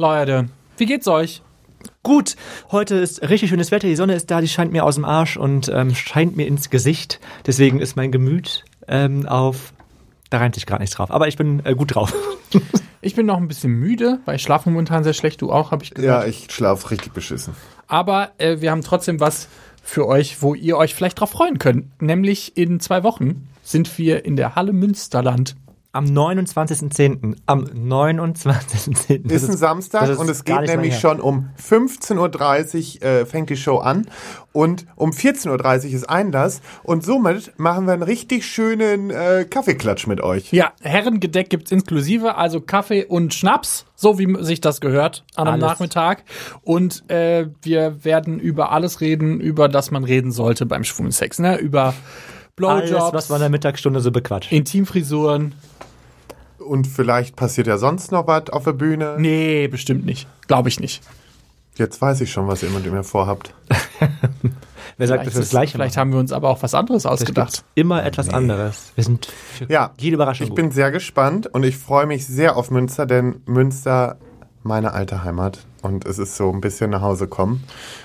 Leute, wie geht's euch? Gut, heute ist richtig schönes Wetter, die Sonne ist da, die scheint mir aus dem Arsch und ähm, scheint mir ins Gesicht. Deswegen ist mein Gemüt ähm, auf, da reimt sich gerade nichts drauf, aber ich bin äh, gut drauf. Ich bin noch ein bisschen müde, weil ich schlafe momentan sehr schlecht. Du auch, habe ich gehört. Ja, ich schlafe richtig beschissen. Aber äh, wir haben trotzdem was für euch, wo ihr euch vielleicht drauf freuen könnt. Nämlich in zwei Wochen sind wir in der Halle Münsterland. Am 29.10. Am 29.10. Das Ist ein Samstag ist und es geht nämlich schon um 15.30 Uhr äh, fängt die Show an und um 14.30 Uhr ist Einlass und somit machen wir einen richtig schönen äh, Kaffeeklatsch mit euch. Ja, Herrengedeck gibt's inklusive, also Kaffee und Schnaps, so wie sich das gehört an einem Alles. Nachmittag. Und äh, wir werden über alles reden, über das man reden sollte beim schwulen Sex, ne? Über Alles, Blowjobs, was man in der Mittagsstunde so bequatscht. Intimfrisuren. Und vielleicht passiert ja sonst noch was auf der Bühne. Nee, bestimmt nicht. Glaube ich nicht. Jetzt weiß ich schon, was ihr mit mir vorhabt. Wer sagt, dass wir das ist- Gleiche vielleicht machen? haben wir uns aber auch was anderes ausgedacht. immer etwas anderes. Wir sind für Ja, jede Überraschung ich gut. bin sehr gespannt und ich freue mich sehr auf Münster, denn Münster meine alte Heimat und es ist so ein bisschen nach Hause kommen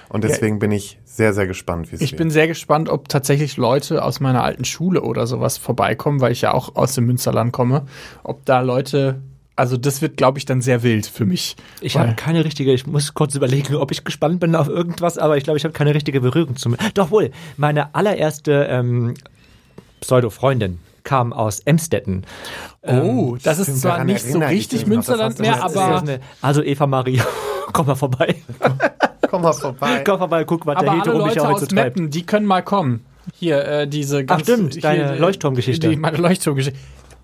und deswegen bin ich sehr, sehr gespannt, wie es Ich wird. bin sehr gespannt, ob tatsächlich Leute aus meiner alten Schule oder sowas vorbeikommen, weil ich ja auch aus dem Münsterland komme. Ob da Leute, also das wird, glaube ich, dann sehr wild für mich. Ich habe keine richtige, ich muss kurz überlegen, ob ich gespannt bin auf irgendwas, aber ich glaube, ich habe keine richtige Berührung zum. Doch wohl, meine allererste ähm, Pseudo-Freundin kam aus Emstetten. Oh, das ist zwar nicht so richtig Münsterland mehr, aber, eine- also Eva Maria, komm mal vorbei. Komm mal vorbei. Komm vorbei, guck, was aber der Hetero mich heute so treibt. Meppen, die können mal kommen. Hier, äh, diese ganz... stimmt, hier, deine äh, Leuchtturmgeschichte. Die, meine Leuchtturmgeschichte.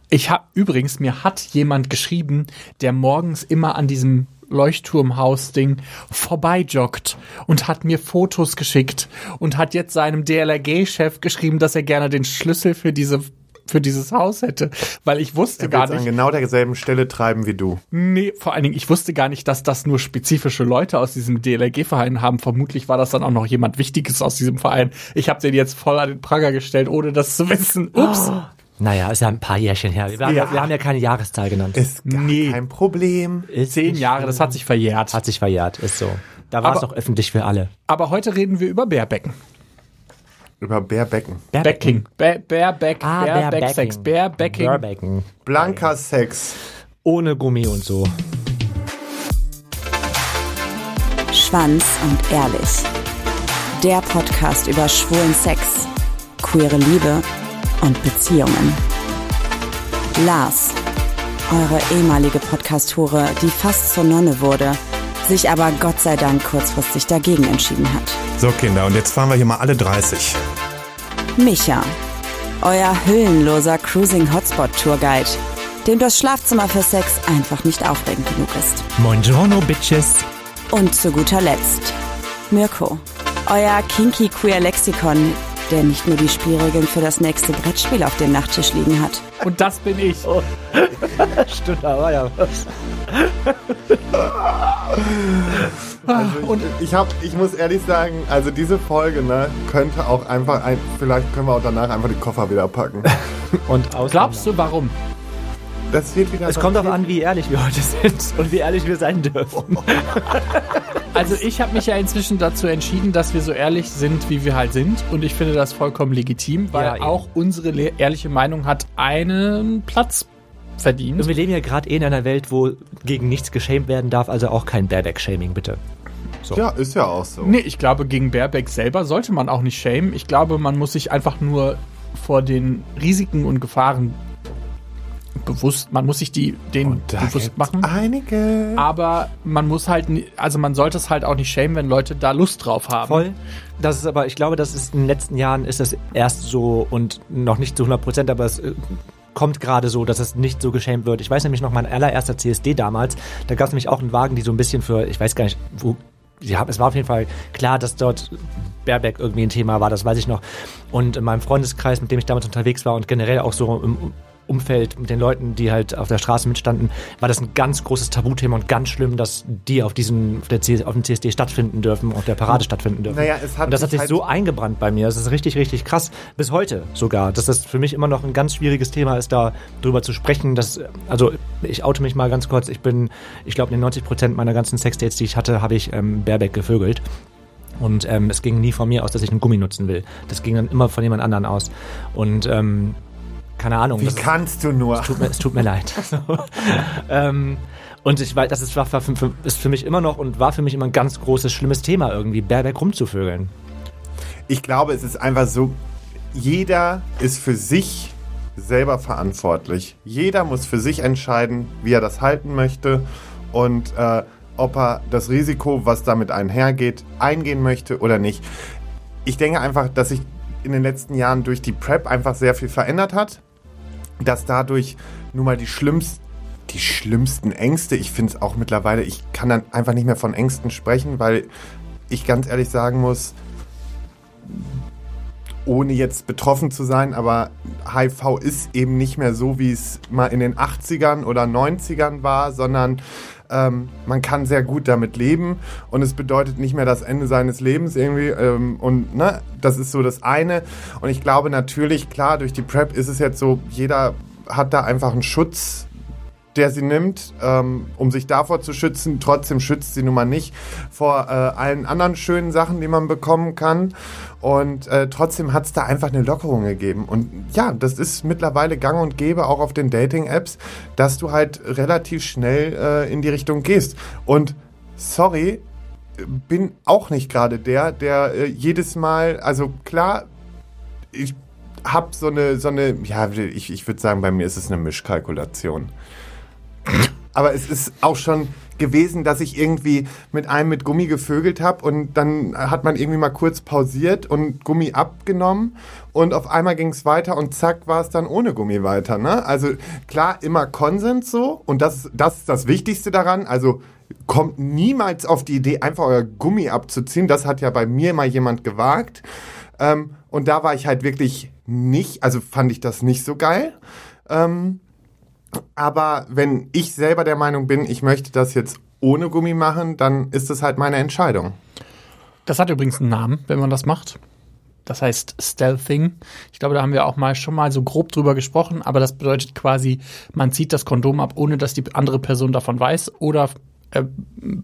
Ich habe übrigens, mir hat jemand geschrieben, der morgens immer an diesem Leuchtturmhaus-Ding vorbeijoggt und hat mir Fotos geschickt und hat jetzt seinem DLRG-Chef geschrieben, dass er gerne den Schlüssel für diese für dieses Haus hätte, weil ich wusste Er gar wird's an nicht, genau derselben Stelle treiben wie du. nee, vor allen Dingen, ich wusste gar nicht, dass das nur spezifische Leute aus diesem DLRG-Verein haben. Vermutlich war das dann auch noch jemand Wichtiges aus diesem Verein. Ich habe den jetzt voll an den Pranger gestellt, ohne das zu wissen. Ups. Naja, ist ja ein paar Jährchen her. Wir, haben- Ja. wir haben ja keine Jahreszahl genannt. Ist gar Nee. kein Problem. Ist Zehn nicht Jahre, das hat sich verjährt. Hat sich verjährt, ist so. Da war es auch öffentlich für alle. Aber heute reden wir über Bärbecken. Über Bärbecken. Becking. Bär, Bärbeck, Ah, Bärbecksex, Bärbecking. Bärbecken. Blanker Sex. Ohne Gummi und so. Schwanz und ehrlich. Der Podcast über schwulen Sex, queere Liebe und Beziehungen. Lars, eure ehemalige Podcast-Hure, die fast zur Nonne wurde, sich aber Gott sei Dank kurzfristig dagegen entschieden hat. So, Kinder, und jetzt fahren wir hier mal alle 30. Micha, euer hüllenloser Cruising Hotspot Tourguide, dem das Schlafzimmer für Sex einfach nicht aufregend genug ist. Buongiorno, Bitches. Und zu guter Letzt Mirko, euer kinky queer Lexikon, der nicht nur die Spielregeln für das nächste Brettspiel auf dem Nachttisch liegen hat. Und das bin ich. Stimmt, da war ja was. Und Ich hab, ich muss ehrlich sagen, also diese Folge, ne, könnte auch einfach ein, vielleicht können wir auch danach einfach die Koffer wieder packen. Und glaubst du, warum? Das wird wieder. Es kommt darauf an, wie ehrlich wir heute sind und wie ehrlich wir sein dürfen. Also ich habe mich ja inzwischen dazu entschieden, dass wir so ehrlich sind, wie wir halt sind. Und ich finde das vollkommen legitim, weil Ja, auch unsere ehrliche Meinung hat einen Platz verdient. Und wir leben ja gerade eh in einer Welt, wo gegen nichts geschämt werden darf, also auch kein Bareback-Shaming, bitte. Ja, ist ja auch so. Nee, ich glaube, gegen Baerbeck selber sollte man auch nicht schämen. Ich glaube, man muss sich einfach nur vor den Risiken und Gefahren bewusst, man muss sich die Da bewusst machen. Einige. Aber man muss halt, also man sollte es halt auch nicht schämen, wenn Leute da Lust drauf haben. Voll. Das ist aber, ich glaube, das ist in den letzten Jahren ist das erst so und noch nicht zu 100 Prozent, aber es äh, kommt gerade so, dass es nicht so geschämt wird. Ich weiß nämlich noch, mein allererster CSD damals, da gab es nämlich auch einen Wagen, die so ein bisschen für, ich weiß gar nicht, wo, ja, es war auf jeden Fall klar, dass dort Baerbeck irgendwie ein Thema war, das weiß ich noch. Und in meinem Freundeskreis, mit dem ich damals unterwegs war und generell auch so im Umfeld, mit den Leuten, die halt auf der Straße mitstanden, war das ein ganz großes Tabuthema und ganz schlimm, dass die auf diesem, auf, CS, auf dem CSD stattfinden dürfen, auf der Parade stattfinden dürfen. Naja, es hat und das hat sich halt- so eingebrannt bei mir. Das ist richtig, richtig krass. Bis heute sogar. Dass das für mich immer noch ein ganz schwieriges Thema ist, da drüber zu sprechen. Dass, also ich oute mich mal ganz kurz. Ich bin, ich glaube, in den 90 Prozent meiner ganzen Sexdates, die ich hatte, habe ich ähm, Baerbeck gevögelt. Und ähm, es ging nie von mir aus, dass ich einen Gummi nutzen will. Das ging dann immer von jemand anderen aus. Und ähm, keine Ahnung. Wie das- kannst du nur? tut mir, es tut mir leid. ähm, und ich weiß, das ist, war, für- ist für mich immer noch und war für mich immer ein ganz großes, schlimmes Thema irgendwie, Baerbeck rumzuvögeln. Ich glaube, es ist einfach so, jeder ist für sich selber verantwortlich. Jeder muss für sich entscheiden, wie er das halten möchte und äh, ob er das Risiko, was damit einhergeht, eingehen möchte oder nicht. Ich denke einfach, dass sich in den letzten Jahren durch die PrEP einfach sehr viel verändert hat, dass dadurch nun mal die schlimmsten die schlimmsten Ängste, ich finde es auch mittlerweile, ich kann dann einfach nicht mehr von Ängsten sprechen, weil ich ganz ehrlich sagen muss, ohne jetzt betroffen zu sein, aber HIV ist eben nicht mehr so, wie es mal in den 80ern oder 90ern war, sondern ähm, man kann sehr gut damit leben und es bedeutet nicht mehr das Ende seines Lebens irgendwie ähm, und ne, das ist so das eine. Und ich glaube natürlich, klar, durch die PrEP ist es jetzt so, jeder hat da einfach einen Schutz der sie nimmt, ähm, um sich davor zu schützen. Trotzdem schützt sie nun mal nicht vor äh, allen anderen schönen Sachen, die man bekommen kann. Und äh, trotzdem hat es da einfach eine Lockerung gegeben. Und ja, das ist mittlerweile gang und gäbe auch auf den Dating-Apps, dass du halt relativ schnell äh, in die Richtung gehst. Und sorry, bin auch nicht gerade der, der äh, jedes Mal, also klar, ich habe so eine, so eine, ja, ich, ich würde sagen, bei mir ist es eine Mischkalkulation. Aber es ist auch schon gewesen, dass ich irgendwie mit einem mit Gummi gevögelt habe und dann hat man irgendwie mal kurz pausiert und Gummi abgenommen und auf einmal ging es weiter und zack war es dann ohne Gummi weiter. Ne? Also klar, immer Konsens so und das, das ist das Wichtigste daran. Also kommt niemals auf die Idee, einfach euer Gummi abzuziehen. Das hat ja bei mir mal jemand gewagt. Ähm, und da war ich halt wirklich nicht, also fand ich das nicht so geil. Ähm, aber wenn ich selber der Meinung bin, ich möchte das jetzt ohne Gummi machen, dann ist das halt meine Entscheidung. Das hat übrigens einen Namen, wenn man das macht. Das heißt Stealthing. Ich glaube, da haben wir auch mal schon mal so grob drüber gesprochen, aber das bedeutet quasi, man zieht das Kondom ab, ohne dass die andere Person davon weiß oder äh,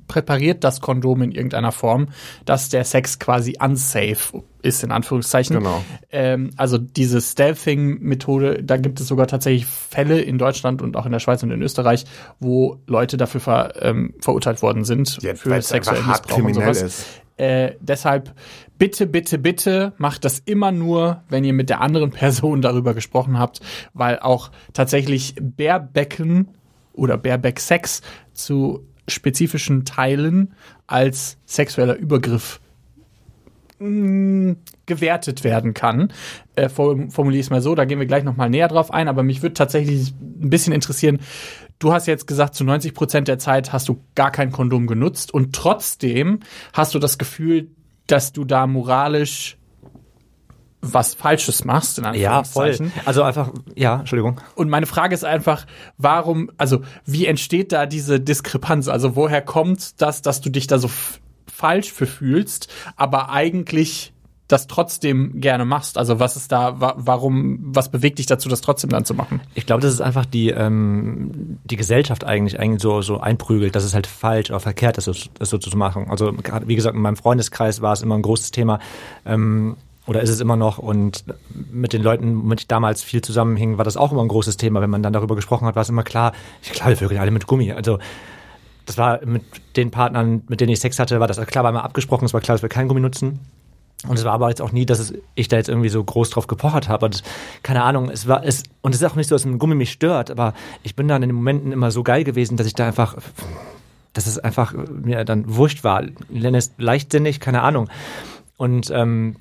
präpariert das Kondom in irgendeiner Form, dass der Sex quasi unsafe ist, in Anführungszeichen. Genau. Ähm, also diese Stealthing-Methode, da gibt es sogar tatsächlich Fälle in Deutschland und auch in der Schweiz und in Österreich, wo Leute dafür ver, ähm, verurteilt worden sind Ja, für sexuellen Missbrauch und kriminell sowas. ist. Äh, deshalb bitte, bitte, bitte macht das immer nur, wenn ihr mit der anderen Person darüber gesprochen habt, weil auch tatsächlich Baerbecken oder Baerbeck-Sex zu spezifischen Teilen als sexueller Übergriff mh, gewertet werden kann. Äh, form- Formuliere ich es mal so, da gehen wir gleich nochmal näher drauf ein, aber mich würde tatsächlich ein bisschen interessieren, du hast jetzt gesagt, zu 90 Prozent der Zeit hast du gar kein Kondom genutzt und trotzdem hast du das Gefühl, dass du da moralisch was Falsches machst, in Ja, voll. Anführungszeichen. Also einfach, ja, Entschuldigung. Und meine Frage ist einfach, warum, also wie entsteht da diese Diskrepanz? Also woher kommt das, dass du dich da so falsch für fühlst, aber eigentlich das trotzdem gerne machst? Also was ist da, wa warum, was bewegt dich dazu, das trotzdem dann zu machen? Ich glaube, das ist einfach die, ähm, die Gesellschaft eigentlich, eigentlich so, so einprügelt, dass es halt falsch oder verkehrt ist, das, so zu machen. Also wie gesagt, in meinem Freundeskreis war es immer ein großes Thema. Ähm, oder ist es immer noch? Und mit den Leuten, mit ich damals viel zusammenhing, war das auch immer ein großes Thema. Wenn man dann darüber gesprochen hat, war es immer klar, ich klar, wir vögeln alle mit Gummi. Also das war mit den Partnern, mit denen ich Sex hatte, war das klar, war immer abgesprochen, es war klar, dass wir keinen Gummi nutzen. Und es war aber jetzt auch nie, dass es, ich da jetzt irgendwie so groß drauf gepochert habe. Und keine Ahnung, es war es und es ist auch nicht so, dass ein Gummi mich stört, aber ich bin dann in den Momenten immer so geil gewesen, dass ich da einfach, dass es einfach mir dann wurscht war. Nenne es leichtsinnig, keine Ahnung. Und ähm,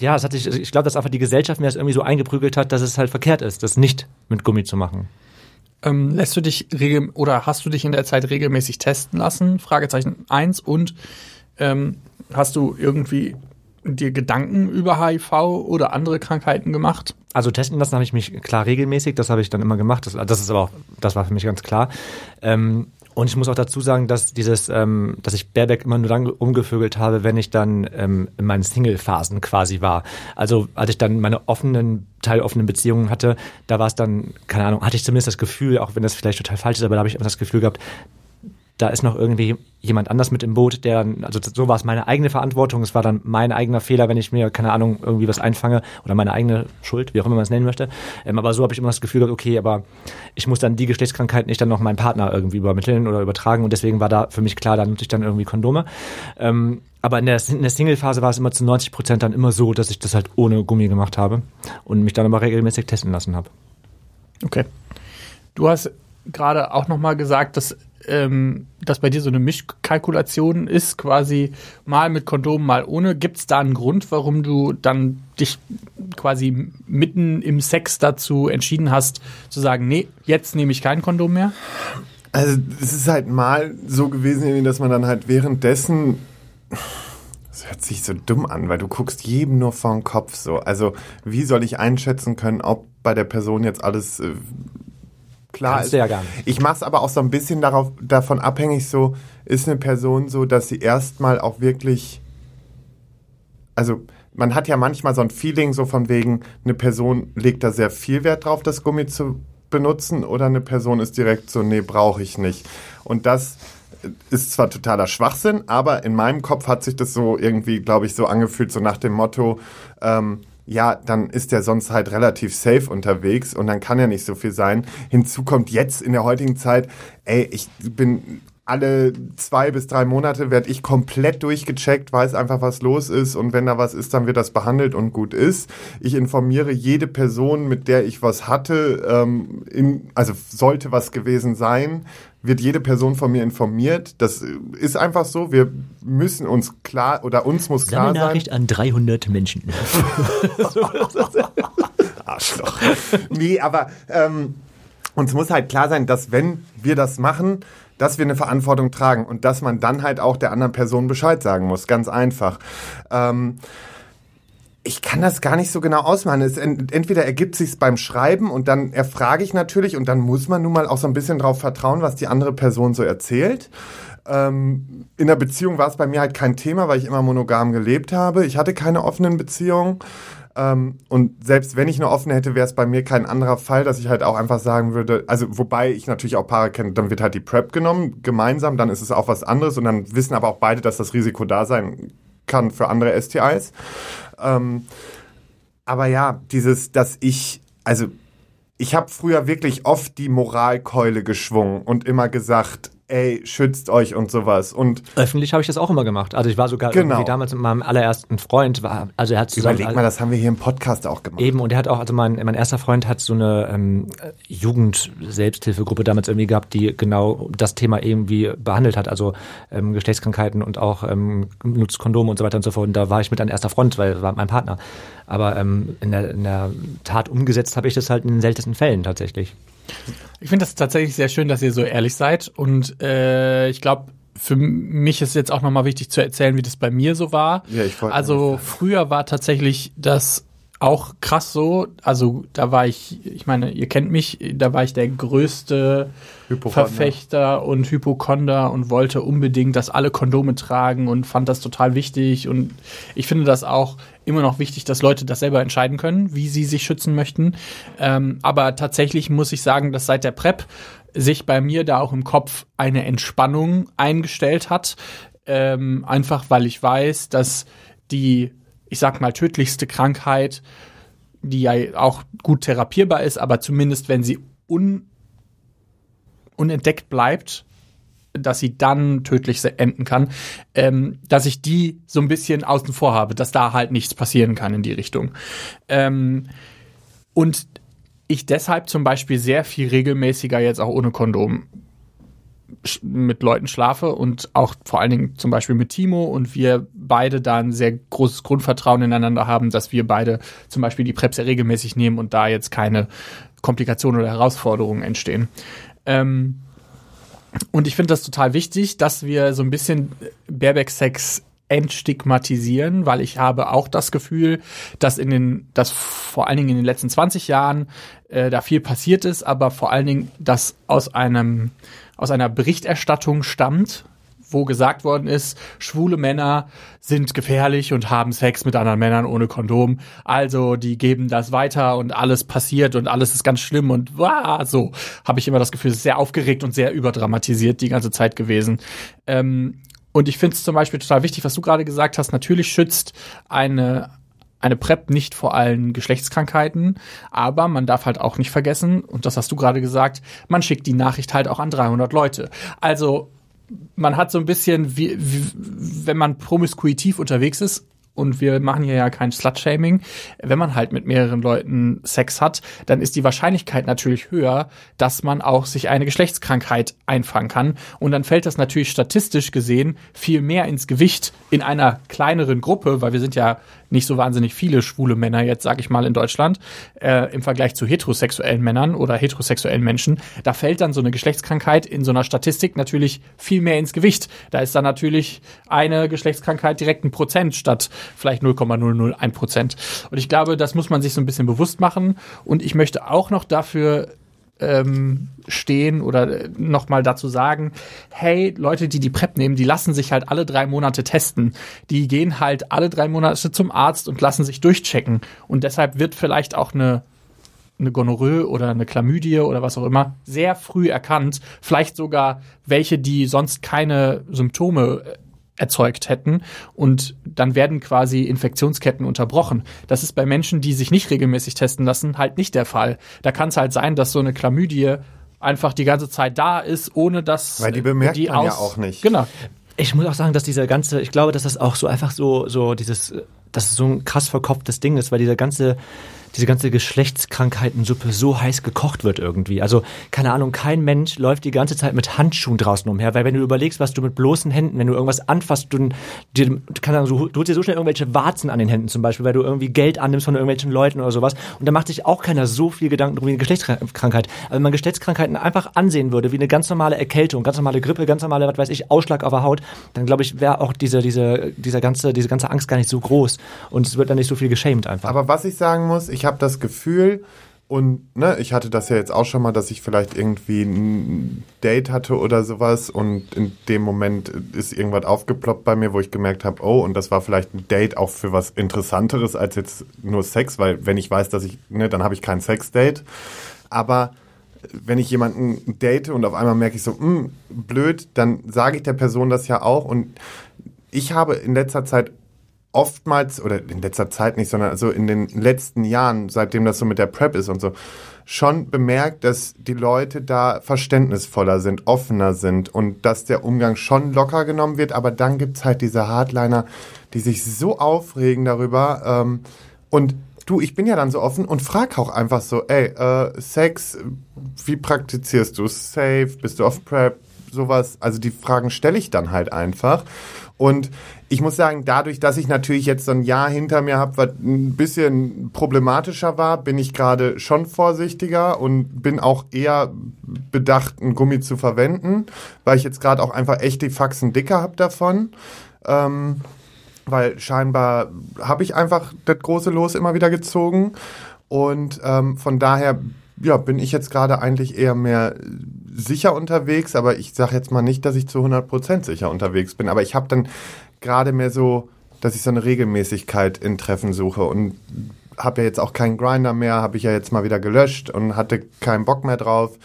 ja, es hat sich, ich glaube, dass einfach die Gesellschaft mir das irgendwie so eingeprügelt hat, dass es halt verkehrt ist, das nicht mit Gummi zu machen. Ähm, lässt du dich regel oder hast du dich in der Zeit regelmäßig testen lassen? Fragezeichen eins und ähm, hast du irgendwie dir Gedanken über HIV oder andere Krankheiten gemacht? Also testen lassen habe ich mich klar regelmäßig, das habe ich dann immer gemacht. Das, das ist aber auch, das war für mich ganz klar. Ähm, und ich muss auch dazu sagen, dass dieses, ähm, dass ich Baerbeck immer nur dann umgevögelt habe, wenn ich dann ähm, in meinen Single-Phasen quasi war. Also als ich dann meine offenen, teiloffenen Beziehungen hatte, da war es dann, keine Ahnung, hatte ich zumindest das Gefühl, auch wenn das vielleicht total falsch ist, aber da habe ich immer das Gefühl gehabt, da ist noch irgendwie jemand anders mit im Boot, der dann, also so war es meine eigene Verantwortung, es war dann mein eigener Fehler, wenn ich mir, keine Ahnung, irgendwie was einfange oder meine eigene Schuld, wie auch immer man es nennen möchte. Ähm, aber so habe ich immer das Gefühl gehabt, okay, aber ich muss dann die Geschlechtskrankheit nicht dann noch meinem Partner irgendwie übermitteln oder übertragen und deswegen war da für mich klar, da nutze ich dann irgendwie Kondome. Ähm, aber in der, in der Single-Phase war es immer zu 90 Prozent dann immer so, dass ich das halt ohne Gummi gemacht habe und mich dann aber regelmäßig testen lassen habe. Okay. Du hast gerade auch nochmal gesagt, dass ähm, das bei dir so eine Mischkalkulation ist, quasi mal mit Kondom, mal ohne. Gibt es da einen Grund, warum du dann dich quasi mitten im Sex dazu entschieden hast, zu sagen, nee, jetzt nehme ich kein Kondom mehr? Also es ist halt mal so gewesen, dass man dann halt währenddessen das hört sich so dumm an, weil du guckst jedem nur vor den Kopf so. Also wie soll ich einschätzen können, ob bei der Person jetzt alles äh, klar Kannst ist. ja gar nicht. Ich mache es aber auch so ein bisschen darauf, davon abhängig, so ist eine Person so, dass sie erstmal auch wirklich, also man hat ja manchmal so ein Feeling so von wegen, eine Person legt da sehr viel Wert drauf, das Gummi zu benutzen oder eine Person ist direkt so, nee, brauche ich nicht. Und das ist zwar totaler Schwachsinn, aber in meinem Kopf hat sich das so irgendwie, glaube ich, so angefühlt, so nach dem Motto, ähm, ja, dann ist der sonst halt relativ safe unterwegs und dann kann ja nicht so viel sein. Hinzu kommt jetzt in der heutigen Zeit, ey, ich bin alle zwei bis drei Monate werde ich komplett durchgecheckt, weiß einfach, was los ist und wenn da was ist, dann wird das behandelt und gut ist. Ich informiere jede Person, mit der ich was hatte, ähm, in, also sollte was gewesen sein, wird jede Person von mir informiert. Das ist einfach so. Wir müssen uns klar oder uns muss klar sein. Sammelnachricht an 300 Menschen. Arschloch. nee, aber ähm, uns muss halt klar sein, dass wenn wir das machen, dass wir eine Verantwortung tragen und dass man dann halt auch der anderen Person Bescheid sagen muss. Ganz einfach. Ähm, ich kann das gar nicht so genau ausmachen. Es ent entweder ergibt sich beim Schreiben und dann erfrage ich natürlich und dann muss man nun mal auch so ein bisschen darauf vertrauen, was die andere Person so erzählt. Ähm, in der Beziehung war es bei mir halt kein Thema, weil ich immer monogam gelebt habe. Ich hatte keine offenen Beziehungen. Ähm, und selbst wenn ich eine offene hätte, wäre es bei mir kein anderer Fall, dass ich halt auch einfach sagen würde, also wobei ich natürlich auch Paare kenne, dann wird halt die PrEP genommen, gemeinsam, dann ist es auch was anderes und dann wissen aber auch beide, dass das Risiko da sein kann für andere STIs. Ähm, aber ja, dieses, dass ich, also ich habe früher wirklich oft die Moralkeule geschwungen und immer gesagt, ey, schützt euch und sowas. Und Öffentlich habe ich das auch immer gemacht. Also ich war sogar Genau. irgendwie damals mit meinem allerersten Freund, war, also er hat zusammen, überleg mal, das haben wir hier im Podcast auch gemacht. Eben, und er hat auch, also mein, mein erster Freund hat so eine ähm, Jugend-Selbsthilfegruppe damals irgendwie gehabt, die genau das Thema irgendwie behandelt hat, also ähm, Geschlechtskrankheiten und auch ähm, nutzt Kondome und so weiter und so fort. Und da war ich mit an erster Front, weil er war mein Partner. Aber ähm, in, der, in der Tat umgesetzt habe ich das halt in den seltensten Fällen tatsächlich. Ich finde das tatsächlich sehr schön, dass ihr so ehrlich seid. Und äh, ich glaube, für mich ist jetzt auch nochmal wichtig zu erzählen, wie das bei mir so war. Ja, ich also früher war tatsächlich das auch krass so. Also da war ich, ich meine, ihr kennt mich, da war ich der größte. Verfechter und Hypochonder und wollte unbedingt, dass alle Kondome tragen und fand das total wichtig. Und ich finde das auch immer noch wichtig, dass Leute das selber entscheiden können, wie sie sich schützen möchten. Ähm, aber tatsächlich muss ich sagen, dass seit der PrEP sich bei mir da auch im Kopf eine Entspannung eingestellt hat. Ähm, einfach weil ich weiß, dass die, ich sag mal, tödlichste Krankheit, die ja auch gut therapierbar ist, aber zumindest wenn sie un unentdeckt bleibt, dass sie dann tödlich enden kann, ähm, dass ich die so ein bisschen außen vor habe, dass da halt nichts passieren kann in die Richtung. Ähm, und ich deshalb zum Beispiel sehr viel regelmäßiger jetzt auch ohne Kondom mit Leuten schlafe und auch vor allen Dingen zum Beispiel mit Timo und wir beide da ein sehr großes Grundvertrauen ineinander haben, dass wir beide zum Beispiel die PrEP sehr regelmäßig nehmen und da jetzt keine Komplikationen oder Herausforderungen entstehen. Ähm, und ich finde das total wichtig, dass wir so ein bisschen Bareback-Sex entstigmatisieren, weil ich habe auch das Gefühl, dass in den, dass vor allen Dingen in den letzten 20 Jahren äh, da viel passiert ist, aber vor allen Dingen, dass aus einem aus einer Berichterstattung stammt, wo gesagt worden ist, schwule Männer sind gefährlich und haben Sex mit anderen Männern ohne Kondom. Also die geben das weiter und alles passiert und alles ist ganz schlimm und wow, so habe ich immer das Gefühl, es ist sehr aufgeregt und sehr überdramatisiert die ganze Zeit gewesen. Ähm, und ich finde es zum Beispiel total wichtig, was du gerade gesagt hast. Natürlich schützt eine eine PrEP nicht vor allen Geschlechtskrankheiten, aber man darf halt auch nicht vergessen, und das hast du gerade gesagt, man schickt die Nachricht halt auch an 300 Leute. Also man hat so ein bisschen, wie, wie, wenn man promiskuitiv unterwegs ist, und wir machen hier ja kein Slut-Shaming, wenn man halt mit mehreren Leuten Sex hat, dann ist die Wahrscheinlichkeit natürlich höher, dass man auch sich eine Geschlechtskrankheit einfangen kann. Und dann fällt das natürlich statistisch gesehen viel mehr ins Gewicht in einer kleineren Gruppe, weil wir sind ja nicht so wahnsinnig viele schwule Männer jetzt, sage ich mal, in Deutschland, äh, im Vergleich zu heterosexuellen Männern oder heterosexuellen Menschen. Da fällt dann so eine Geschlechtskrankheit in so einer Statistik natürlich viel mehr ins Gewicht. Da ist dann natürlich eine Geschlechtskrankheit direkt ein Prozent statt vielleicht 0,001 Prozent. Und ich glaube, das muss man sich so ein bisschen bewusst machen. Und ich möchte auch noch dafür ähm, stehen oder nochmal dazu sagen, hey, Leute, die die PrEP nehmen, die lassen sich halt alle drei Monate testen. Die gehen halt alle drei Monate zum Arzt und lassen sich durchchecken. Und deshalb wird vielleicht auch eine eine Gonorrhoe oder eine Chlamydie oder was auch immer sehr früh erkannt. Vielleicht sogar welche, die sonst keine Symptome erzeugt hätten und dann werden quasi Infektionsketten unterbrochen. Das ist bei Menschen, die sich nicht regelmäßig testen lassen, halt nicht der Fall. Da kann es halt sein, dass so eine Chlamydie einfach die ganze Zeit da ist, ohne dass weil die bemerkt die man aus ja auch nicht. Genau. Ich muss auch sagen, dass dieser ganze, ich glaube, dass das auch so einfach so, so dieses, dass es so ein krass verkopftes Ding ist, weil dieser ganze, diese ganze Geschlechtskrankheitensuppe so heiß gekocht wird irgendwie. Also, keine Ahnung, kein Mensch läuft die ganze Zeit mit Handschuhen draußen umher, weil wenn du überlegst, was du mit bloßen Händen, wenn du irgendwas anfasst, du, dir, keine Ahnung, du, du holst dir so schnell irgendwelche Warzen an den Händen zum Beispiel, weil du irgendwie Geld annimmst von irgendwelchen Leuten oder sowas. Und da macht sich auch keiner so viel Gedanken drum wie eine Geschlechtskrankheit. Aber wenn man Geschlechtskrankheiten einfach ansehen würde, wie eine ganz normale Erkältung, ganz normale Grippe, ganz normale, was weiß ich, Ausschlag auf der Haut, dann glaube ich, wäre auch diese, diese, dieser ganze, diese ganze Angst gar nicht so groß. Und es wird dann nicht so viel geschämt einfach. Aber was ich sagen muss, ich habe das Gefühl, und ne, ich hatte das ja jetzt auch schon mal, dass ich vielleicht irgendwie ein Date hatte oder sowas und in dem Moment ist irgendwas aufgeploppt bei mir, wo ich gemerkt habe, oh, und das war vielleicht ein Date auch für was Interessanteres als jetzt nur Sex, weil wenn ich weiß, dass ich, ne, dann habe ich kein Sex-Date. Aber wenn ich jemanden date und auf einmal merke ich so, mh, blöd, dann sage ich der Person das ja auch und ich habe in letzter Zeit oftmals, oder in letzter Zeit nicht, sondern also in den letzten Jahren, seitdem das so mit der Prep ist und so, schon bemerkt, dass die Leute da verständnisvoller sind, offener sind und dass der Umgang schon locker genommen wird. Aber dann gibt's halt diese Hardliner, die sich so aufregen darüber. Ähm, und du, ich bin ja dann so offen und frag auch einfach so, ey, äh, Sex, wie praktizierst du? Safe? Bist du auf Prep? Sowas. Also die Fragen stelle ich dann halt einfach. Und ich muss sagen, dadurch, dass ich natürlich jetzt so ein Jahr hinter mir habe, was ein bisschen problematischer war, bin ich gerade schon vorsichtiger und bin auch eher bedacht, einen Gummi zu verwenden, weil ich jetzt gerade auch einfach echt die Faxen dicker habe davon. Ähm, weil scheinbar habe ich einfach das große Los immer wieder gezogen. Und ähm, von daher ja, bin ich jetzt gerade eigentlich eher mehr sicher unterwegs, aber ich sage jetzt mal nicht, dass ich zu 100% sicher unterwegs bin. Aber ich habe dann gerade mehr so, dass ich so eine Regelmäßigkeit in Treffen suche und habe ja jetzt auch keinen Grinder mehr, habe ich ja jetzt mal wieder gelöscht und hatte keinen Bock mehr drauf,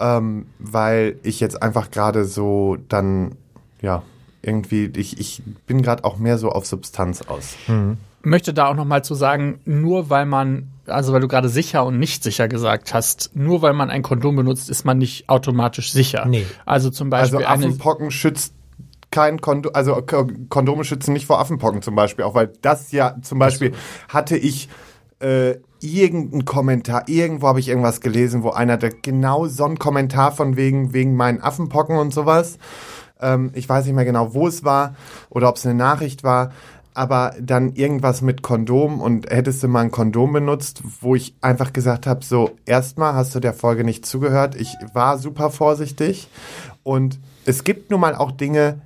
ähm, weil ich jetzt einfach gerade so dann, ja, irgendwie, ich, ich bin gerade auch mehr so auf Substanz aus. Mhm möchte da auch noch mal zu sagen, nur weil man, also weil du gerade sicher und nicht sicher gesagt hast, nur weil man ein Kondom benutzt, ist man nicht automatisch sicher. Nee. Also zum Beispiel also Affenpocken schützt kein Kondom, also Kondome schützen nicht vor Affenpocken zum Beispiel, auch weil das ja zum Beispiel hatte ich äh, irgendeinen Kommentar, irgendwo habe ich irgendwas gelesen, wo einer da genau so einen Kommentar von wegen, wegen meinen Affenpocken und sowas. Ähm, ich weiß nicht mehr genau, wo es war oder ob es eine Nachricht war aber dann irgendwas mit Kondom und hättest du mal ein Kondom benutzt, wo ich einfach gesagt habe, so erstmal hast du der Folge nicht zugehört. Ich war super vorsichtig und es gibt nun mal auch Dinge,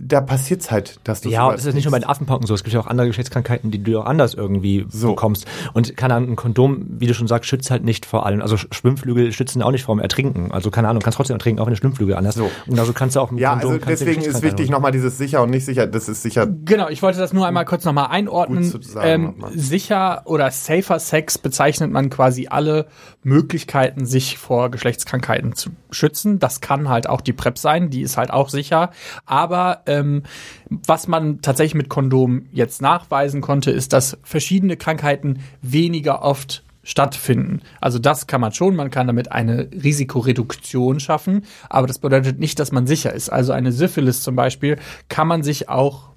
da passiert's halt, dass du Ja, und es ist nicht nur bei den Affenpocken so. Es gibt ja auch andere Geschlechtskrankheiten, die du auch anders irgendwie So. bekommst. Und keine Ahnung, ein Kondom, wie du schon sagst, schützt halt nicht vor allem. Also Schwimmflügel schützen auch nicht vor dem Ertrinken. Also keine Ahnung, kannst trotzdem ertrinken, auch wenn du Schwimmflügel anhast. So. Und also kannst du auch ein Ja, Kondom also deswegen ist wichtig nochmal dieses sicher und nicht sicher. Das ist sicher. Genau, ich wollte das nur einmal kurz nochmal einordnen. Sagen, ähm, sicher oder safer Sex bezeichnet man quasi alle Möglichkeiten, sich vor Geschlechtskrankheiten zu schützen. Das kann halt auch die PrEP sein, die ist halt auch sicher. Aber ähm, was man tatsächlich mit Kondom jetzt nachweisen konnte, ist, dass verschiedene Krankheiten weniger oft stattfinden. Also das kann man schon, man kann damit eine Risikoreduktion schaffen, aber das bedeutet nicht, dass man sicher ist. Also eine Syphilis zum Beispiel kann man sich auch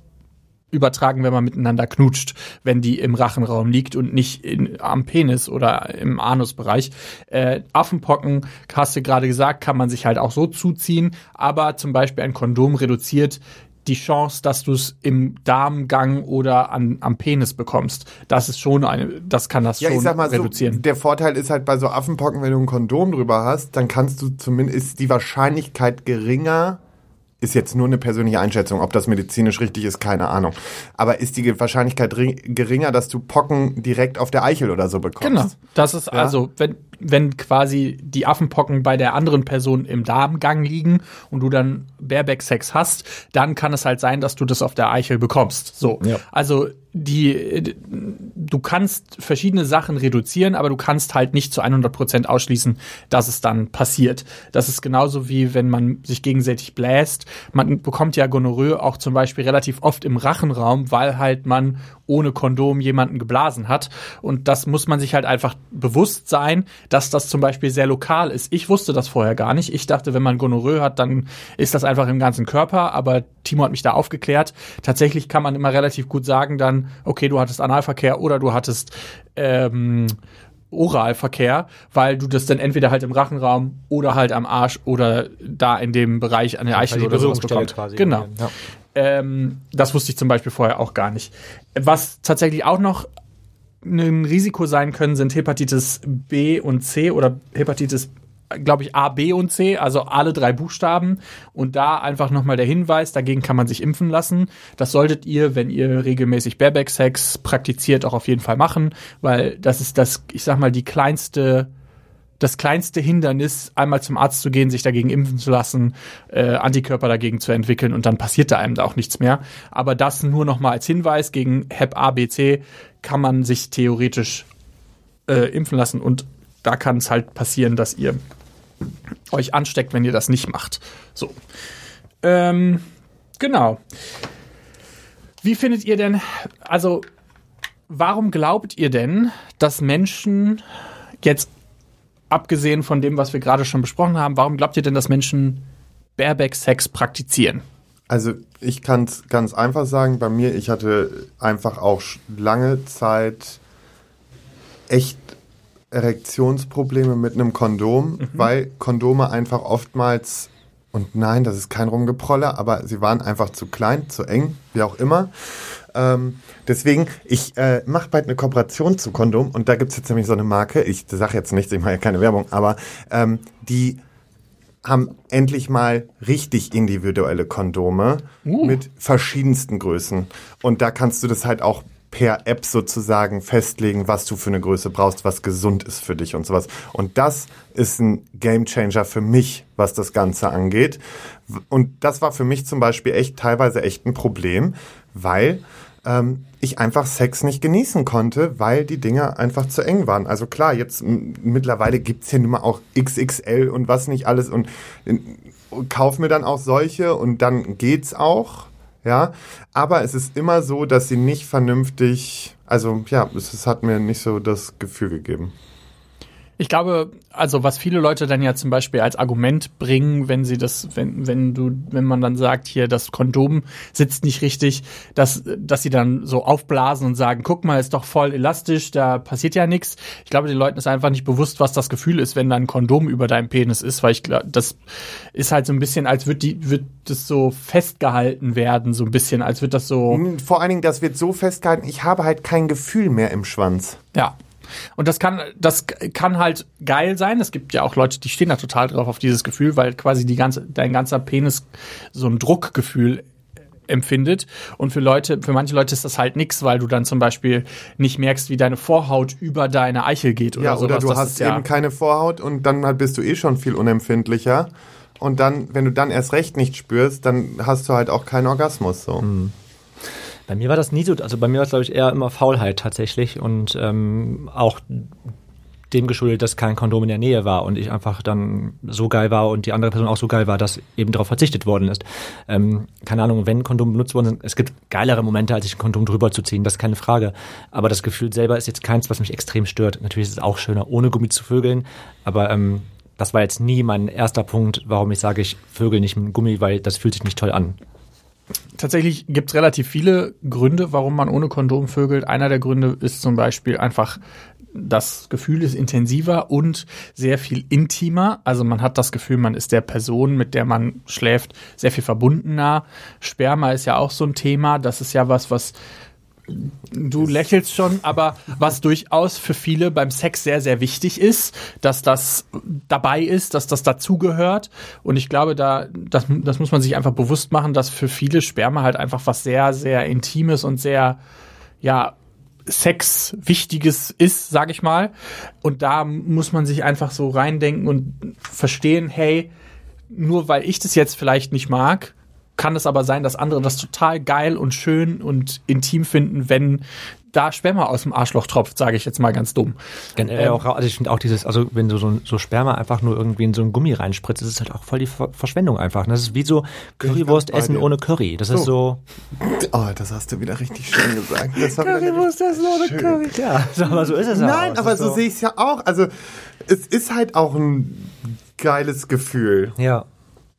übertragen, wenn man miteinander knutscht, wenn die im Rachenraum liegt und nicht in, am Penis oder im Anusbereich. Äh, Affenpocken, hast du gerade gesagt, kann man sich halt auch so zuziehen, aber zum Beispiel ein Kondom reduziert die Chance, dass du es im Darmgang oder an, am Penis bekommst. Das ist schon eine, das kann das Ja, schon ich sag mal so, reduzieren. der Vorteil ist halt bei so Affenpocken, wenn du ein Kondom drüber hast, dann kannst du zumindest, ist die Wahrscheinlichkeit geringer, ist jetzt nur eine persönliche Einschätzung, ob das medizinisch richtig ist, keine Ahnung. Aber ist die Wahrscheinlichkeit ring- geringer, dass du Pocken direkt auf der Eichel oder so bekommst? Genau. Das ist also, wenn, wenn quasi die Affenpocken bei der anderen Person im Darmgang liegen und du dann Bareback-Sex hast, dann kann es halt sein, dass du das auf der Eichel bekommst. So. Ja. Also die, du kannst verschiedene Sachen reduzieren, aber du kannst halt nicht zu 100 Prozent ausschließen, dass es dann passiert. Das ist genauso wie wenn man sich gegenseitig bläst. Man bekommt ja Gonorrhoe auch zum Beispiel relativ oft im Rachenraum, weil halt man ohne Kondom jemanden geblasen hat. Und das muss man sich halt einfach bewusst sein, dass das zum Beispiel sehr lokal ist. Ich wusste das vorher gar nicht. Ich dachte, wenn man Gonorrhoe hat, dann ist das einfach im ganzen Körper. Aber Timo hat mich da aufgeklärt. Tatsächlich kann man immer relativ gut sagen dann, okay, du hattest Analverkehr oder du hattest ähm, Oralverkehr, weil du das dann entweder halt im Rachenraum oder halt am Arsch oder da in dem Bereich an der Eichel oder sowas quasi. Genau. Ja. Ähm, das wusste ich zum Beispiel vorher auch gar nicht. Was tatsächlich auch noch ein Risiko sein können, sind Hepatitis B und C oder Hepatitis, glaube ich, A, B und C, also alle drei Buchstaben. Und da einfach nochmal der Hinweis, dagegen kann man sich impfen lassen. Das solltet ihr, wenn ihr regelmäßig Bareback-Sex praktiziert, auch auf jeden Fall machen, weil das ist das, ich sag mal, die kleinste das kleinste Hindernis, einmal zum Arzt zu gehen, sich dagegen impfen zu lassen, äh, Antikörper dagegen zu entwickeln und dann passiert da einem da auch nichts mehr. Aber das nur noch mal als Hinweis gegen Hep A, B, C kann man sich theoretisch äh, impfen lassen und da kann es halt passieren, dass ihr euch ansteckt, wenn ihr das nicht macht. So. Ähm, genau. Wie findet ihr denn, also warum glaubt ihr denn, dass Menschen jetzt abgesehen von dem, was wir gerade schon besprochen haben, warum glaubt ihr denn, dass Menschen Bareback-Sex praktizieren? Also ich kann es ganz einfach sagen, bei mir, ich hatte einfach auch lange Zeit echt Erektionsprobleme mit einem Kondom, weil Kondome einfach oftmals, und nein, das ist kein Rumgeprolle, aber sie waren einfach zu klein, zu eng, wie auch immer. Ähm, deswegen, ich äh, mache bald eine Kooperation zu Kondom und da gibt's jetzt nämlich so eine Marke, ich sage jetzt nichts, ich mache ja keine Werbung, aber ähm, die haben endlich mal richtig individuelle Kondome mit verschiedensten Größen. Und da kannst du das halt auch per App sozusagen festlegen, was du für eine Größe brauchst, was gesund ist für dich und sowas. Und das ist ein Gamechanger für mich, was das Ganze angeht. Und das war für mich zum Beispiel echt teilweise echt ein Problem, weil ähm, ich einfach Sex nicht genießen konnte, weil die Dinger einfach zu eng waren. Also klar, jetzt mittlerweile gibt's ja nun mal auch XXL und was nicht alles und, und kauf mir dann auch solche und dann geht's auch. Ja, aber es ist immer so, dass sie nicht vernünftig, also ja, es, es hat mir nicht so das Gefühl gegeben. Ich glaube, also was viele Leute dann ja zum Beispiel als Argument bringen, wenn sie das, wenn, wenn du, wenn man dann sagt, hier, das Kondom sitzt nicht richtig, dass, dass sie dann so aufblasen und sagen, guck mal, ist doch voll elastisch, da passiert ja nichts. Ich glaube, den Leuten ist einfach nicht bewusst, was das Gefühl ist, wenn da ein Kondom über deinem Penis ist, weil ich glaube, das ist halt so ein bisschen, als wird die, wird das so festgehalten werden, so ein bisschen, als wird das so. Vor allen Dingen, das wird so festgehalten, ich habe halt kein Gefühl mehr im Schwanz. Ja. Und das kann, das kann halt geil sein. Es gibt ja auch Leute, die stehen da total drauf auf dieses Gefühl, weil quasi die ganze, dein ganzer Penis so ein Druckgefühl empfindet. Und für Leute, für manche Leute ist das halt nix, weil du dann zum Beispiel nicht merkst, wie deine Vorhaut über deine Eichel geht oder Ja, sowas. oder du Das hast ja, eben keine Vorhaut und dann halt bist du eh schon viel unempfindlicher. Und dann, wenn du dann erst recht nicht spürst, dann hast du halt auch keinen Orgasmus so. Bei mir war das nie so, also bei mir war es, glaube ich, eher immer Faulheit tatsächlich und ähm, auch dem geschuldet, dass kein Kondom in der Nähe war und ich einfach dann so geil war und die andere Person auch so geil war, dass eben darauf verzichtet worden ist. Ähm, keine Ahnung, wenn Kondom benutzt worden sind, es gibt geilere Momente, als sich ein Kondom drüber zu ziehen, das ist keine Frage. Aber das Gefühl selber ist jetzt keins, was mich extrem stört. Natürlich ist es auch schöner, ohne Gummi zu vögeln, aber ähm, das war jetzt nie mein erster Punkt, warum ich sage, ich vögel nicht mit Gummi, weil das fühlt sich nicht toll an. Tatsächlich gibt es relativ viele Gründe, warum man ohne Kondom vögelt. Einer der Gründe ist zum Beispiel einfach, das Gefühl ist intensiver und sehr viel intimer. Also man hat das Gefühl, man ist der Person, mit der man schläft, sehr viel verbundener. Sperma ist ja auch so ein Thema. Das ist ja was, was Du lächelst schon, aber was durchaus für viele beim Sex sehr, sehr wichtig ist, dass das dabei ist, dass das dazugehört. Und ich glaube, da, das, das muss man sich einfach bewusst machen, dass für viele Sperma halt einfach was sehr, sehr Intimes und sehr, ja, Sex Wichtiges ist, sag ich mal. Und da muss man sich einfach so reindenken und verstehen, hey, nur weil ich das jetzt vielleicht nicht mag, kann es aber sein, dass andere das total geil und schön und intim finden, wenn da Sperma aus dem Arschloch tropft, sage ich jetzt mal ganz dumm. Generell Ähm, auch, also ich finde auch dieses, also wenn du so, so Sperma einfach nur irgendwie in so ein Gummi reinspritzt, ist es halt auch voll die Ver Verschwendung einfach. Das ist wie so Currywurst essen dir. ohne Curry. Das ist so, Oh, das hast du wieder richtig schön gesagt. Eine das ohne Curry. ja, aber so ist es ja Nein, auch. aber ist so sehe ich es ja auch. Also es ist halt auch ein geiles Gefühl. Ja.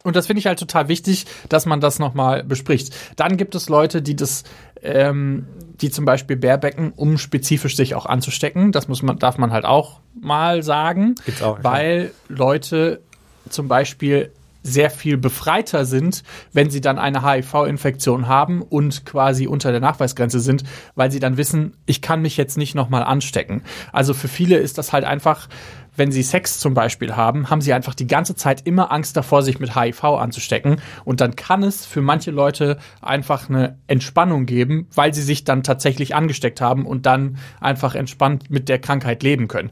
Und das finde ich halt total wichtig, dass man das nochmal bespricht. Dann gibt es Leute, die das, ähm, die zum Beispiel Bärbecken, um spezifisch sich auch anzustecken. Das muss man, darf man halt auch mal sagen. Gibt's auch, ja. Weil Leute zum Beispiel sehr viel befreiter sind, wenn sie dann eine HIV-Infektion haben und quasi unter der Nachweisgrenze sind, weil sie dann wissen, ich kann mich jetzt nicht nochmal anstecken. Also für viele ist das halt einfach, wenn sie Sex zum Beispiel haben, haben sie einfach die ganze Zeit immer Angst davor, sich mit HIV anzustecken. Und dann kann es für manche Leute einfach eine Entspannung geben, weil sie sich dann tatsächlich angesteckt haben und dann einfach entspannt mit der Krankheit leben können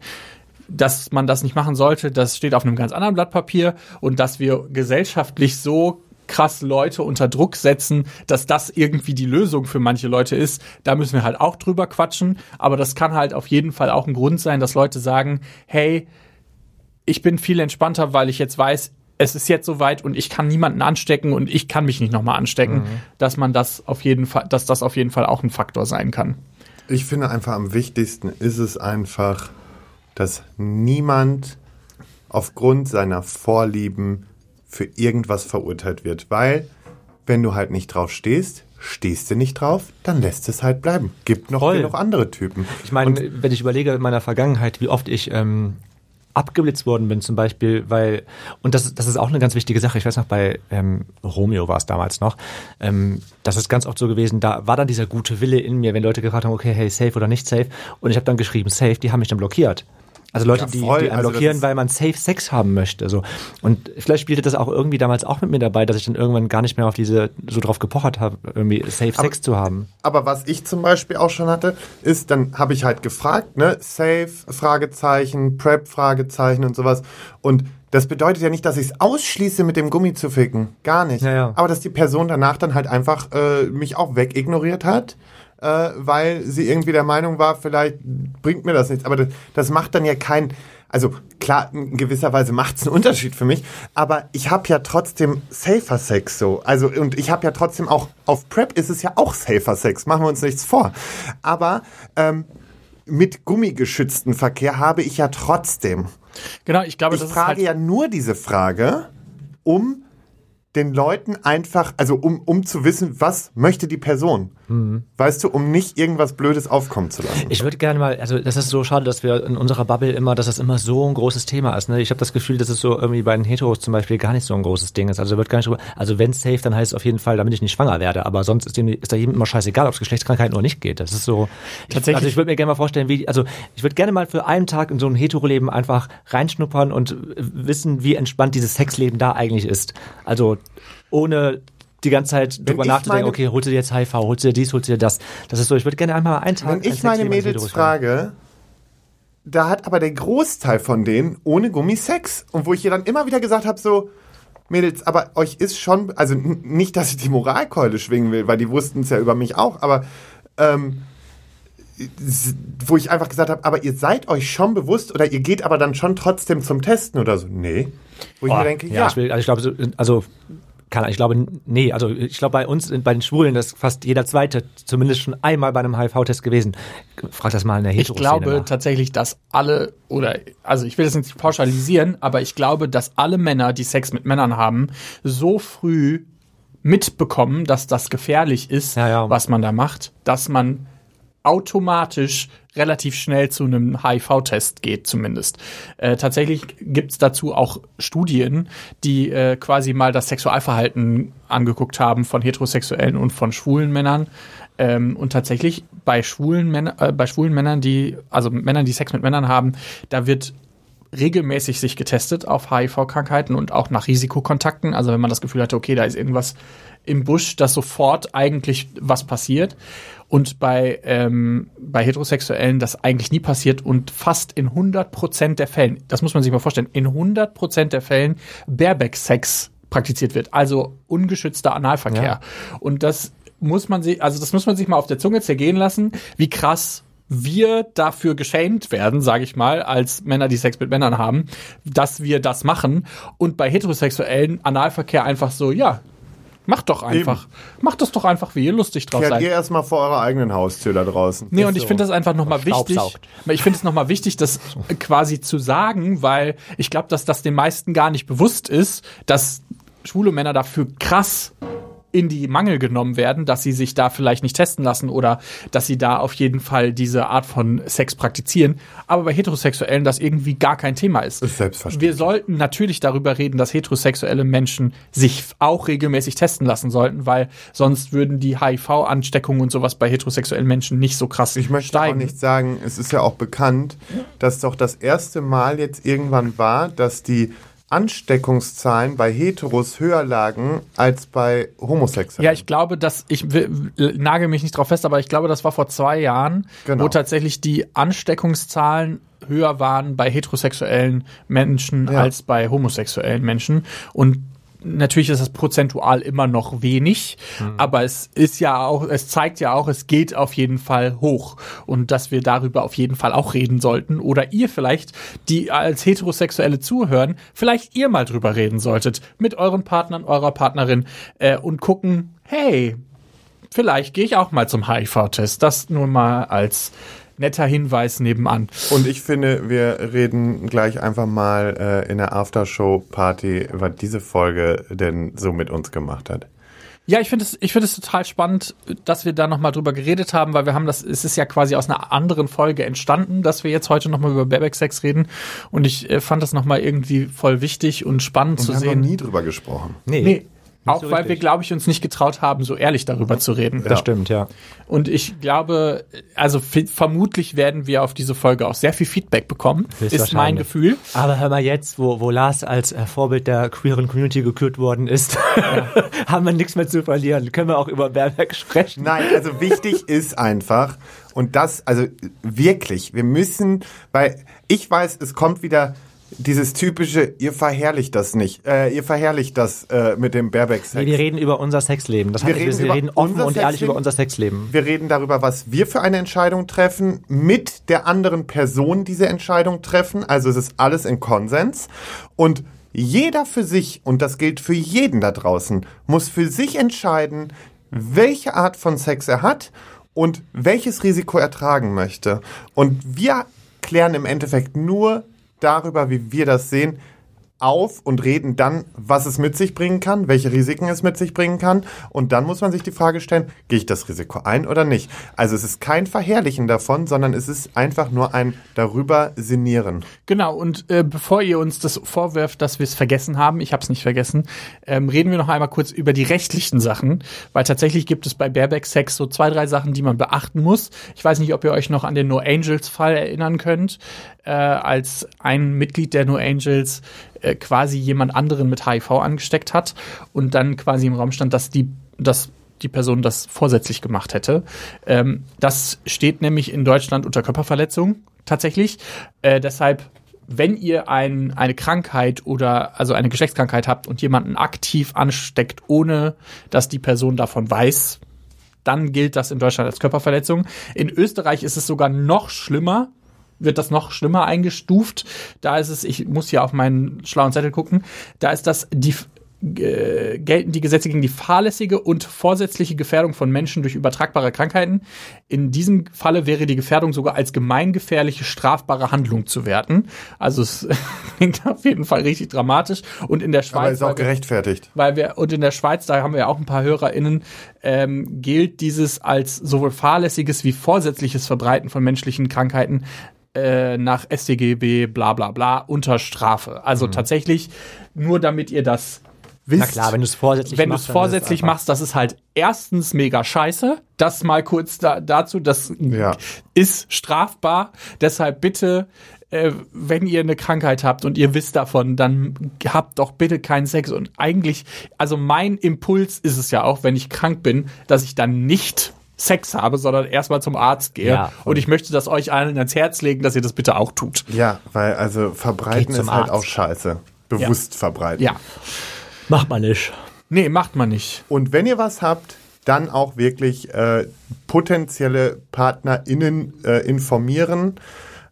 dass man das nicht machen sollte, das steht auf einem ganz anderen Blatt Papier und dass wir gesellschaftlich so krass Leute unter Druck setzen, dass das irgendwie die Lösung für manche Leute ist, da müssen wir halt auch drüber quatschen, aber das kann halt auf jeden Fall auch ein Grund sein, dass Leute sagen, hey, ich bin viel entspannter, weil ich jetzt weiß, es ist jetzt soweit und ich kann niemanden anstecken und ich kann mich nicht nochmal anstecken, dass man das auf jeden Fall, dass das auf jeden Fall auch ein Faktor sein kann. Ich finde einfach am wichtigsten ist es einfach, dass niemand aufgrund seiner Vorlieben für irgendwas verurteilt wird. Weil, wenn du halt nicht drauf stehst, stehst du nicht drauf, dann lässt es halt bleiben. Gibt noch Voll. genug andere Typen. Ich meine, wenn ich überlege in meiner Vergangenheit, wie oft ich ähm, abgeblitzt worden bin, zum Beispiel, weil, und das, das ist auch eine ganz wichtige Sache, ich weiß noch, bei ähm, Romeo war es damals noch, ähm, das ist ganz oft so gewesen, da war dann dieser gute Wille in mir, wenn Leute gefragt haben, okay, hey, safe oder nicht safe, und ich habe dann geschrieben, safe, die haben mich dann blockiert. Also Leute, Ja, die, die einen Also blockieren, weil man safe Sex haben möchte. So. Und vielleicht spielte das auch irgendwie damals auch mit mir dabei, dass ich dann irgendwann gar nicht mehr auf diese, so drauf gepochert habe, irgendwie safe Sex zu haben. Aber was ich zum Beispiel auch schon hatte, ist, dann habe ich halt gefragt, ne, Safe, Fragezeichen, Prep, Fragezeichen und sowas. Und das bedeutet ja nicht, dass ich es ausschließe, mit dem Gummi zu ficken. Gar nicht. Ja, ja. Aber dass die Person danach dann halt einfach äh, mich auch wegignoriert hat, äh, weil sie irgendwie der Meinung war, vielleicht bringt mir das nichts. Aber das, das macht dann ja kein. Also klar, in gewisser Weise macht es einen Unterschied für mich, aber ich habe ja trotzdem safer Sex so. Also und ich habe ja trotzdem auch auf Prep ist es ja auch safer Sex. Machen wir uns nichts vor. Aber ähm, mit gummigeschützten Verkehr habe ich ja trotzdem. Genau, ich glaube, Ich das ist frage halt ja nur diese Frage, um den Leuten einfach, also um, um zu wissen, was möchte die Person. Weißt du, um nicht irgendwas Blödes aufkommen zu lassen. Ich würde gerne mal, also das ist so schade, dass wir in unserer Bubble immer, dass das immer so ein großes Thema ist. Ne? Ich habe das Gefühl, dass es so irgendwie bei den Heteros zum Beispiel gar nicht so ein großes Ding ist. Also wird gar nicht drüber, also wenn safe, dann heißt es auf jeden Fall, damit ich nicht schwanger werde. Aber sonst ist, dem, ist da jedem immer scheißegal, ob es Geschlechtskrankheiten oder nicht geht. Das ist so. Tatsächlich- Ich, also ich würde mir gerne mal vorstellen, wie, also ich würde gerne mal für einen Tag in so ein Hetero-Leben einfach reinschnuppern und wissen, wie entspannt dieses Sexleben da eigentlich ist. Also ohne die ganze Zeit drüber ich nachzudenken, okay, holst du dir jetzt HIV, holst du dir dies, holst du dir das. Das ist so, ich würde gerne einmal einen Tag Wenn ich meine Mädels frage, da hat aber der Großteil von denen ohne Gummi Sex. Und wo ich ihr dann immer wieder gesagt habe, so, Mädels, aber euch ist schon, also nicht, dass ich die Moralkeule schwingen will, weil die wussten es ja über mich auch, aber ähm, wo ich einfach gesagt habe, aber ihr seid euch schon bewusst oder ihr geht aber dann schon trotzdem zum Testen oder so. Nee. Wo ich mir denke, ja. ja, ich, will, also ich glaube, so, also kann, ich glaube, nee, also ich glaube bei uns, bei den Schwulen, ist fast jeder Zweite zumindest schon einmal bei einem HIV-Test gewesen. Frag das mal in der Ich Heteroszene glaube nach. tatsächlich, dass alle, oder, also ich will das nicht pauschalisieren, aber ich glaube, dass alle Männer, die Sex mit Männern haben, so früh mitbekommen, dass das gefährlich ist, Ja, ja. was man da macht, dass man automatisch relativ schnell zu einem HIV-Test geht, zumindest. Äh, tatsächlich gibt's dazu auch Studien, die äh, quasi mal das Sexualverhalten angeguckt haben von heterosexuellen und von schwulen Männern. Ähm, und tatsächlich bei schwulen Männern, äh, bei schwulen Männern, die, also Männern, die Sex mit Männern haben, da wird regelmäßig sich getestet auf HIV-Krankheiten und auch nach Risikokontakten. Also wenn man das Gefühl hatte, okay, da ist irgendwas im Busch, dass sofort eigentlich was passiert. Und bei, ähm, bei Heterosexuellen das eigentlich nie passiert und fast in 100% der Fällen, das muss man sich mal vorstellen, in 100% der Fällen Bareback-Sex praktiziert wird. Also ungeschützter Analverkehr. Ja. Und das muss man sich, also das muss man sich mal auf der Zunge zergehen lassen, wie krass wir dafür geschämt werden, sage ich mal, als Männer, die Sex mit Männern haben, dass wir das machen und bei heterosexuellen Analverkehr einfach so, ja, macht doch einfach. Macht das doch einfach, wie ihr lustig drauf Kehrt seid. ihr erstmal vor eurer eigenen Haustür da draußen. Nee, Ist und ich so. finde das einfach nochmal wichtig. Ich finde es nochmal wichtig, das quasi zu sagen, weil ich glaube, dass das den meisten gar nicht bewusst ist, dass schwule Männer dafür krass in die Mangel genommen werden, dass sie sich da vielleicht nicht testen lassen oder dass sie da auf jeden Fall diese Art von Sex praktizieren. Aber bei Heterosexuellen das irgendwie gar kein Thema ist. Ist selbstverständlich. Wir sollten natürlich darüber reden, dass heterosexuelle Menschen sich auch regelmäßig testen lassen sollten, weil sonst würden die HIV-Ansteckungen und sowas bei heterosexuellen Menschen nicht so krass Ich möchte steigen. auch nicht sagen, es ist ja auch bekannt, dass doch das erste Mal jetzt irgendwann war, dass die Ansteckungszahlen bei Heteros höher lagen als bei Homosexuellen. Ja, ich glaube, dass ich nagel mich nicht drauf fest, aber ich glaube, das war vor zwei Jahren, Genau. wo tatsächlich die Ansteckungszahlen höher waren bei heterosexuellen Menschen Ja. als bei homosexuellen Menschen. Und natürlich ist das prozentual immer noch wenig, aber es ist ja auch, es zeigt ja auch, es geht auf jeden Fall hoch und dass wir darüber auf jeden Fall auch reden sollten oder ihr vielleicht, die als Heterosexuelle zuhören, vielleicht ihr mal drüber reden solltet mit euren Partnern, eurer Partnerin äh, und gucken, hey, vielleicht gehe ich auch mal zum HIV-Test. Das nur mal als netter Hinweis nebenan. Und ich finde, wir reden gleich einfach mal äh, in der Aftershow-Party, was diese Folge denn so mit uns gemacht hat. Ja, ich finde es, ich finde es total spannend, dass wir da nochmal drüber geredet haben, weil wir haben das, es ist ja quasi aus einer anderen Folge entstanden, dass wir jetzt heute nochmal über Bareback-Sex reden. Und ich äh, fand das nochmal irgendwie voll wichtig und spannend Und zu wir haben sehen. noch nie drüber gesprochen. Nee, nee. Auch so weil wir, glaube ich, uns nicht getraut haben, so ehrlich darüber zu reden. das stimmt, ja. Und ich glaube, also vermutlich werden wir auf diese Folge auch sehr viel Feedback bekommen. Ist mein. Gefühl. Aber hör mal jetzt, wo, wo Lars als äh, Vorbild der queeren Community gekürt worden ist, haben wir nichts mehr zu verlieren. Können wir auch über Baerbeck sprechen? Nein, also wichtig ist einfach, und das, also wirklich, wir müssen, weil ich weiß, es kommt wieder dieses typische, ihr verherrlicht das nicht, äh, ihr verherrlicht das äh, mit dem Bareback-Sex. Nee, wir reden über unser Sexleben. Das Wir heißt, wir, reden wir reden offen und ehrlich über unser Sexleben. Wir reden darüber, was wir für eine Entscheidung treffen, mit der anderen Person diese Entscheidung treffen. Also es ist alles in Konsens. Und jeder für sich, und das gilt für jeden da draußen, muss für sich entscheiden, welche Art von Sex er hat und welches Risiko er tragen möchte. Und wir klären im Endeffekt nur darüber, wie wir das sehen, auf und reden dann, was es mit sich bringen kann, welche Risiken es mit sich bringen kann. Und dann muss man sich die Frage stellen, gehe ich das Risiko ein oder nicht? Also es ist kein Verherrlichen davon, sondern es ist einfach nur ein darüber sinnieren. Genau, und äh, bevor ihr uns das vorwirft, dass wir es vergessen haben, ich habe es nicht vergessen, ähm, reden wir noch einmal kurz über die rechtlichen Sachen, weil tatsächlich gibt es bei Bareback Sex so zwei, drei Sachen, die man beachten muss. Ich weiß nicht, ob ihr euch noch an den No Angels Fall erinnern könnt. Äh, als ein Mitglied der No Angels äh, quasi jemand anderen mit HIV angesteckt hat und dann quasi im Raum stand, dass die, dass die Person das vorsätzlich gemacht hätte. Ähm, das steht nämlich in Deutschland unter Körperverletzung tatsächlich. Äh, deshalb wenn ihr ein, eine Krankheit oder also eine Geschlechtskrankheit habt und jemanden aktiv ansteckt, ohne dass die Person davon weiß, dann gilt das in Deutschland als Körperverletzung. In Österreich ist es sogar noch schlimmer, wird das noch schlimmer eingestuft. Da ist es, ich muss hier auf meinen schlauen Zettel gucken, da ist das die äh, gelten die Gesetze gegen die fahrlässige und vorsätzliche Gefährdung von Menschen durch übertragbare Krankheiten. In diesem Falle wäre die Gefährdung sogar als gemeingefährliche strafbare Handlung zu werten. Also es klingt auf jeden Fall richtig dramatisch. Und in der Schweiz. Aber ist auch gerechtfertigt. weil wir und in der Schweiz, da haben wir ja auch ein paar HörerInnen, ähm, gilt dieses als sowohl fahrlässiges wie vorsätzliches Verbreiten von menschlichen Krankheiten äh, nach StGB bla bla bla unter Strafe. Also tatsächlich nur damit ihr das wisst. Na klar, wenn du es vorsätzlich wenn du machst, vorsätzlich machst, das ist halt erstens mega scheiße. Das mal kurz da, dazu, das Ja. ist strafbar. Deshalb bitte, äh, wenn ihr eine Krankheit habt und ihr wisst davon, dann habt doch bitte keinen Sex. Und eigentlich, also mein Impuls ist es ja auch, wenn ich krank bin, dass ich dann nicht Sex habe, sondern erstmal zum Arzt gehe. Ja, und ich möchte das euch allen ans Herz legen, dass ihr das bitte auch tut. Ja, weil also verbreiten ist halt Arzt. auch scheiße. Bewusst verbreiten. Ja. Macht man nicht. Nee, macht man nicht. Und wenn ihr was habt, dann auch wirklich äh, potenzielle PartnerInnen äh, informieren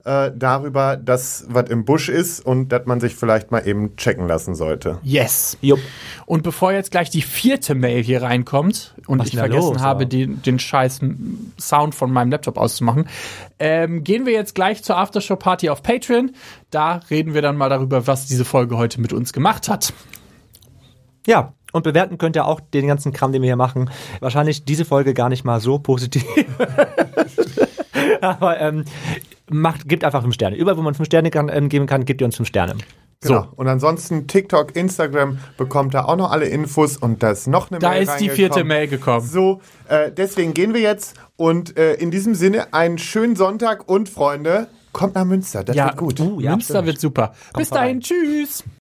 äh, darüber, dass was im Busch ist und dass man sich vielleicht mal eben checken lassen sollte. Yes. Jupp. Und bevor jetzt gleich die vierte Mail hier reinkommt und Was ich vergessen los, habe, den, den scheiß Sound von meinem Laptop auszumachen, ähm, gehen wir jetzt gleich zur Aftershow-Party auf Patreon. Da reden wir dann mal darüber, was diese Folge heute mit uns gemacht hat. Ja, und bewerten könnt ihr auch den ganzen Kram, den wir hier machen. Wahrscheinlich diese Folge gar nicht mal so positiv. Aber ähm, macht, gebt einfach fünf Sterne. Überall, wo man fünf Sterne kann, ähm, geben kann, gebt ihr uns fünf Sterne. Genau. Und ansonsten TikTok, Instagram bekommt da auch noch alle Infos und da ist noch eine Da Mail ist die vierte. Mail gekommen. So, äh, deswegen gehen wir jetzt und äh, in diesem Sinne einen schönen Sonntag und Freunde, kommt nach Münster, das Ja, wird gut. Uh, ja, Münster wird super. Bis vorbei. dahin, tschüss.